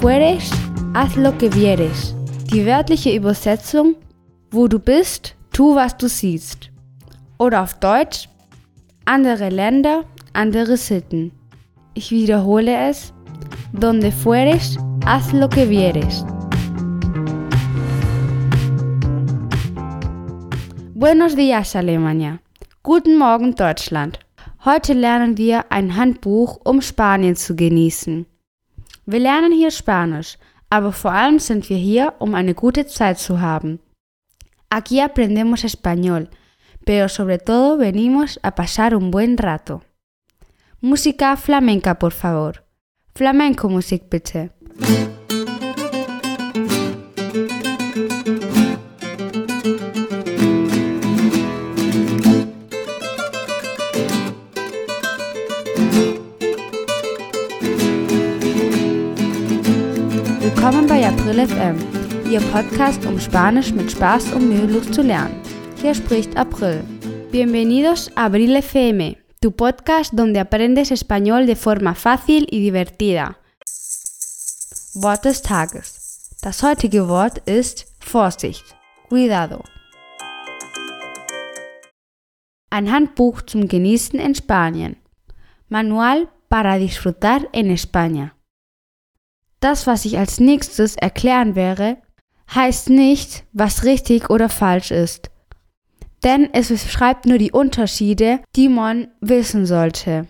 fueres, haz lo que vieres. Die wörtliche Übersetzung, wo du bist, tu was du siehst. Oder auf Deutsch, andere Länder, andere Sitten. Ich wiederhole es, donde fueres, haz lo que vieres. Buenos días, Alemania. Guten Morgen, Deutschland. Heute lernen wir ein Handbuch, um Spanien zu genießen. Wir lernen hier Spanisch, aber vor allem sind wir hier, um eine gute Zeit zu haben. Aquí aprendemos español, pero sobre todo venimos a pasar un buen rato. Música flamenca, por favor. Flamenco Musik bitte. FM, Ihr Podcast, um Spanisch mit Spaß und mühelos zu lernen. Hier spricht April. Bienvenidos a Abril FM, tu podcast donde aprendes español de forma fácil y divertida. Wort des Tages. Das heutige Wort ist Vorsicht. Cuidado. Ein Handbuch zum Genießen in Spanien. Manual para disfrutar en España. Das, was ich als nächstes erklären werde, heißt nicht, was richtig oder falsch ist. Denn es beschreibt nur die Unterschiede, die man wissen sollte.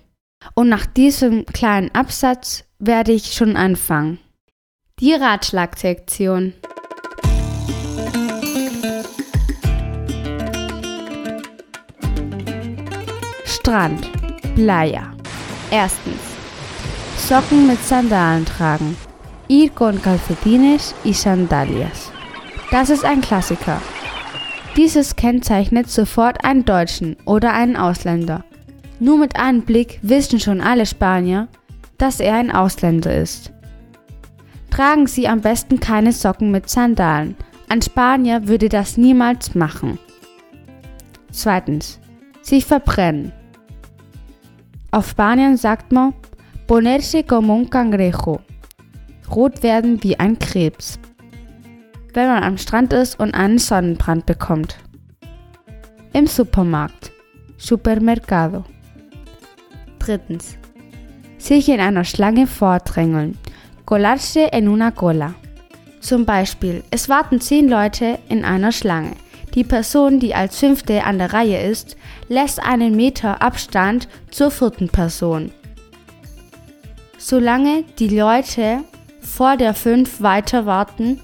Und nach diesem kleinen Absatz werde ich schon anfangen. Die Ratschlagsektion. Strand, Playa. Erstens. Socken mit Sandalen tragen. Ir con calcetines y sandalias. Das ist ein Klassiker. Dieses kennzeichnet sofort einen Deutschen oder einen Ausländer. Nur mit einem Blick wissen schon alle Spanier, dass er ein Ausländer ist. Tragen Sie am besten keine Socken mit Sandalen. Ein Spanier würde das niemals machen. Zweitens. Sich verbrennen. Auf Spanien sagt man ponerse como un cangrejo rot werden wie ein Krebs, wenn man am Strand ist und einen Sonnenbrand bekommt. Im Supermarkt, Supermercado. Drittens. Sich in einer Schlange vordrängeln, colarse en una cola. Zum Beispiel, es warten zehn Leute in einer Schlange. Die Person, die als fünfte an der Reihe ist, lässt einen Meter Abstand zur vierten Person. Solange die Leute vor der 5 weiter warten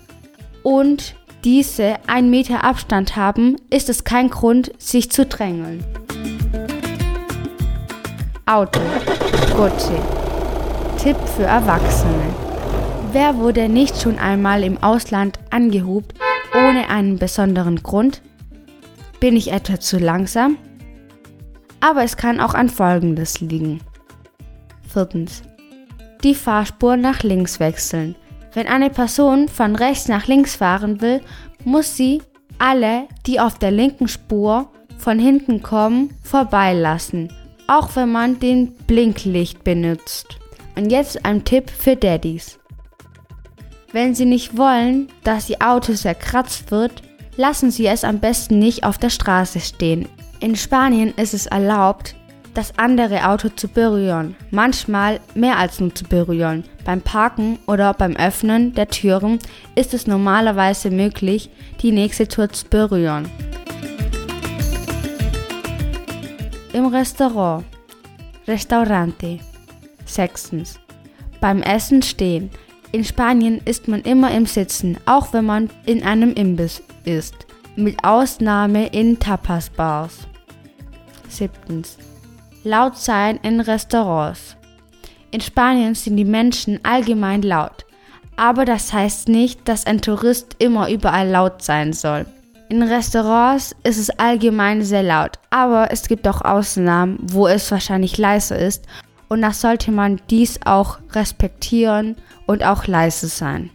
und diese einen Meter Abstand haben, ist es kein Grund, sich zu drängeln. Auto. Gotche. Tipp für Erwachsene. Wer wurde nicht schon einmal im Ausland angehubt ohne einen besonderen Grund? Bin ich etwa zu langsam? Aber es kann auch an Folgendes liegen. Viertens die Fahrspur nach links wechseln. Wenn eine Person von rechts nach links fahren will, muss sie alle, die auf der linken Spur von hinten kommen, vorbeilassen, auch wenn man den Blinklicht benutzt. Und jetzt ein Tipp für Daddys. Wenn Sie nicht wollen, dass Ihr Auto zerkratzt wird, lassen Sie es am besten nicht auf der Straße stehen. In Spanien ist es erlaubt, das andere Auto zu berühren, manchmal mehr als nur zu berühren. Beim Parken oder beim Öffnen der Türen ist es normalerweise möglich, die nächste Tür zu berühren. Im Restaurant. Restaurante. Sechstens. Beim Essen stehen. In Spanien isst man immer im Sitzen, auch wenn man in einem Imbiss ist, mit Ausnahme in Tapas-Bars. Siebtens laut sein in Restaurants. In Spanien sind die Menschen allgemein laut, aber das heißt nicht, dass ein Tourist immer überall laut sein soll. In Restaurants ist es allgemein sehr laut, aber es gibt auch Ausnahmen, wo es wahrscheinlich leiser ist und da sollte man dies auch respektieren und auch leise sein.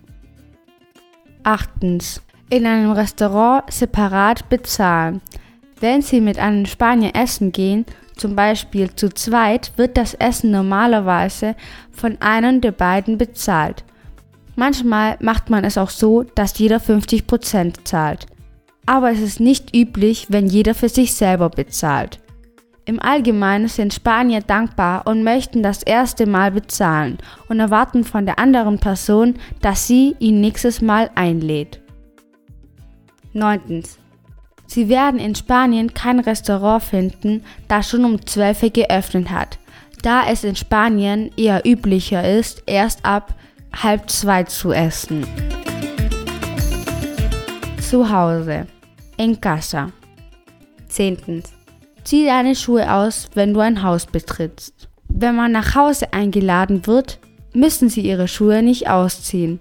Achtens. In einem Restaurant separat bezahlen. Wenn Sie mit einem Spanier essen gehen, zum Beispiel zu zweit, wird das Essen normalerweise von einem der beiden bezahlt. Manchmal macht man es auch so, dass jeder 50% zahlt. Aber es ist nicht üblich, wenn jeder für sich selber bezahlt. Im Allgemeinen sind Spanier dankbar und möchten das erste Mal bezahlen und erwarten von der anderen Person, dass sie ihn nächstes Mal einlädt. 9. Sie werden in Spanien kein Restaurant finden, das schon um 12 Uhr geöffnet hat, da es in Spanien eher üblicher ist, erst ab halb zwei zu essen. Zu Hause. En casa. 10. Zieh deine Schuhe aus, wenn du ein Haus betrittst. Wenn man nach Hause eingeladen wird, müssen sie ihre Schuhe nicht ausziehen.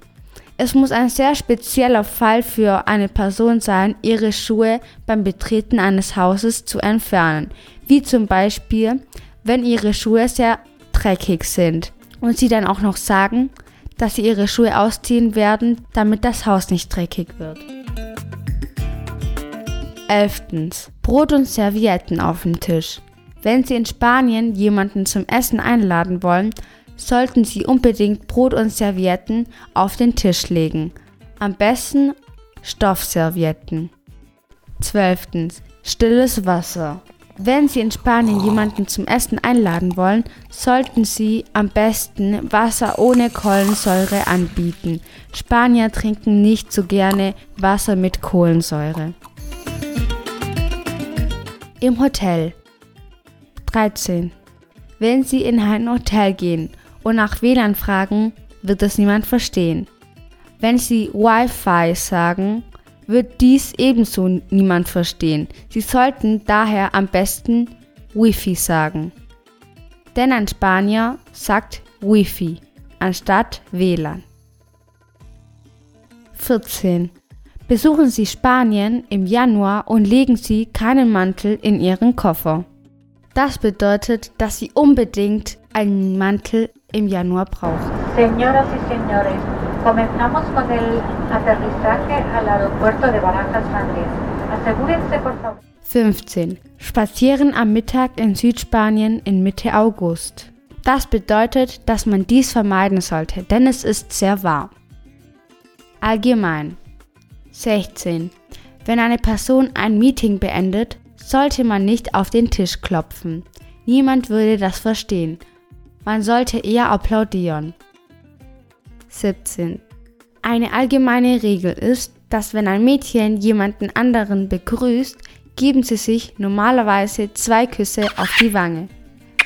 Es muss ein sehr spezieller Fall für eine Person sein, ihre Schuhe beim Betreten eines Hauses zu entfernen, wie zum Beispiel, wenn ihre Schuhe sehr dreckig sind und sie dann auch noch sagen, dass sie ihre Schuhe ausziehen werden, damit das Haus nicht dreckig wird. 11. Brot und Servietten auf dem Tisch. Wenn Sie in Spanien jemanden zum Essen einladen wollen, sollten Sie unbedingt Brot und Servietten auf den Tisch legen. Am besten Stoffservietten. 12. Stilles Wasser. Wenn Sie in Spanien jemanden zum Essen einladen wollen, sollten Sie am besten Wasser ohne Kohlensäure anbieten. Spanier trinken nicht so gerne Wasser mit Kohlensäure. Im Hotel. 13. Wenn Sie in ein Hotel gehen und nach WLAN fragen, wird es niemand verstehen. Wenn Sie Wi-Fi sagen, wird dies ebenso niemand verstehen. Sie sollten daher am besten Wi-Fi sagen. Denn ein Spanier sagt Wi-Fi anstatt WLAN. 14. Besuchen Sie Spanien im Januar und legen Sie keinen Mantel in Ihren Koffer. Das bedeutet, dass Sie unbedingt einen Mantel im Januar brauchen. Señoras y señores, comenzamos con el aterrizaje al aeropuerto de Barajas, Madrid. Asegúrense por favor. 15. Spazieren am Mittag in Südspanien in Mitte August. Das bedeutet, dass man dies vermeiden sollte, denn es ist sehr warm. Allgemein. 16. Wenn eine Person ein Meeting beendet, sollte man nicht auf den Tisch klopfen. Niemand würde das verstehen. Man sollte eher applaudieren. 17. Eine allgemeine Regel ist, dass wenn ein Mädchen jemanden anderen begrüßt, geben sie sich normalerweise zwei Küsse auf die Wange.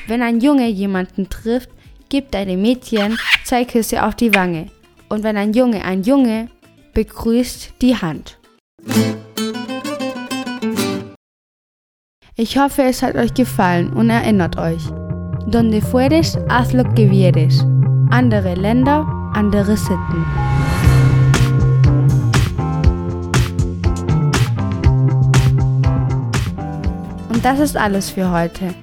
Wenn ein Junge jemanden trifft, gibt einem Mädchen zwei Küsse auf die Wange. Und wenn ein Junge ein Junge begrüßt die Hand. Ich hoffe, es hat euch gefallen und erinnert euch. Donde fueres, haz lo que vieres. Andere Länder, andere Sitten. Und das ist alles für heute.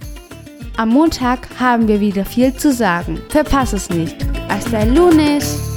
Am Montag haben wir wieder viel zu sagen. Verpass es nicht. Hasta el lunes!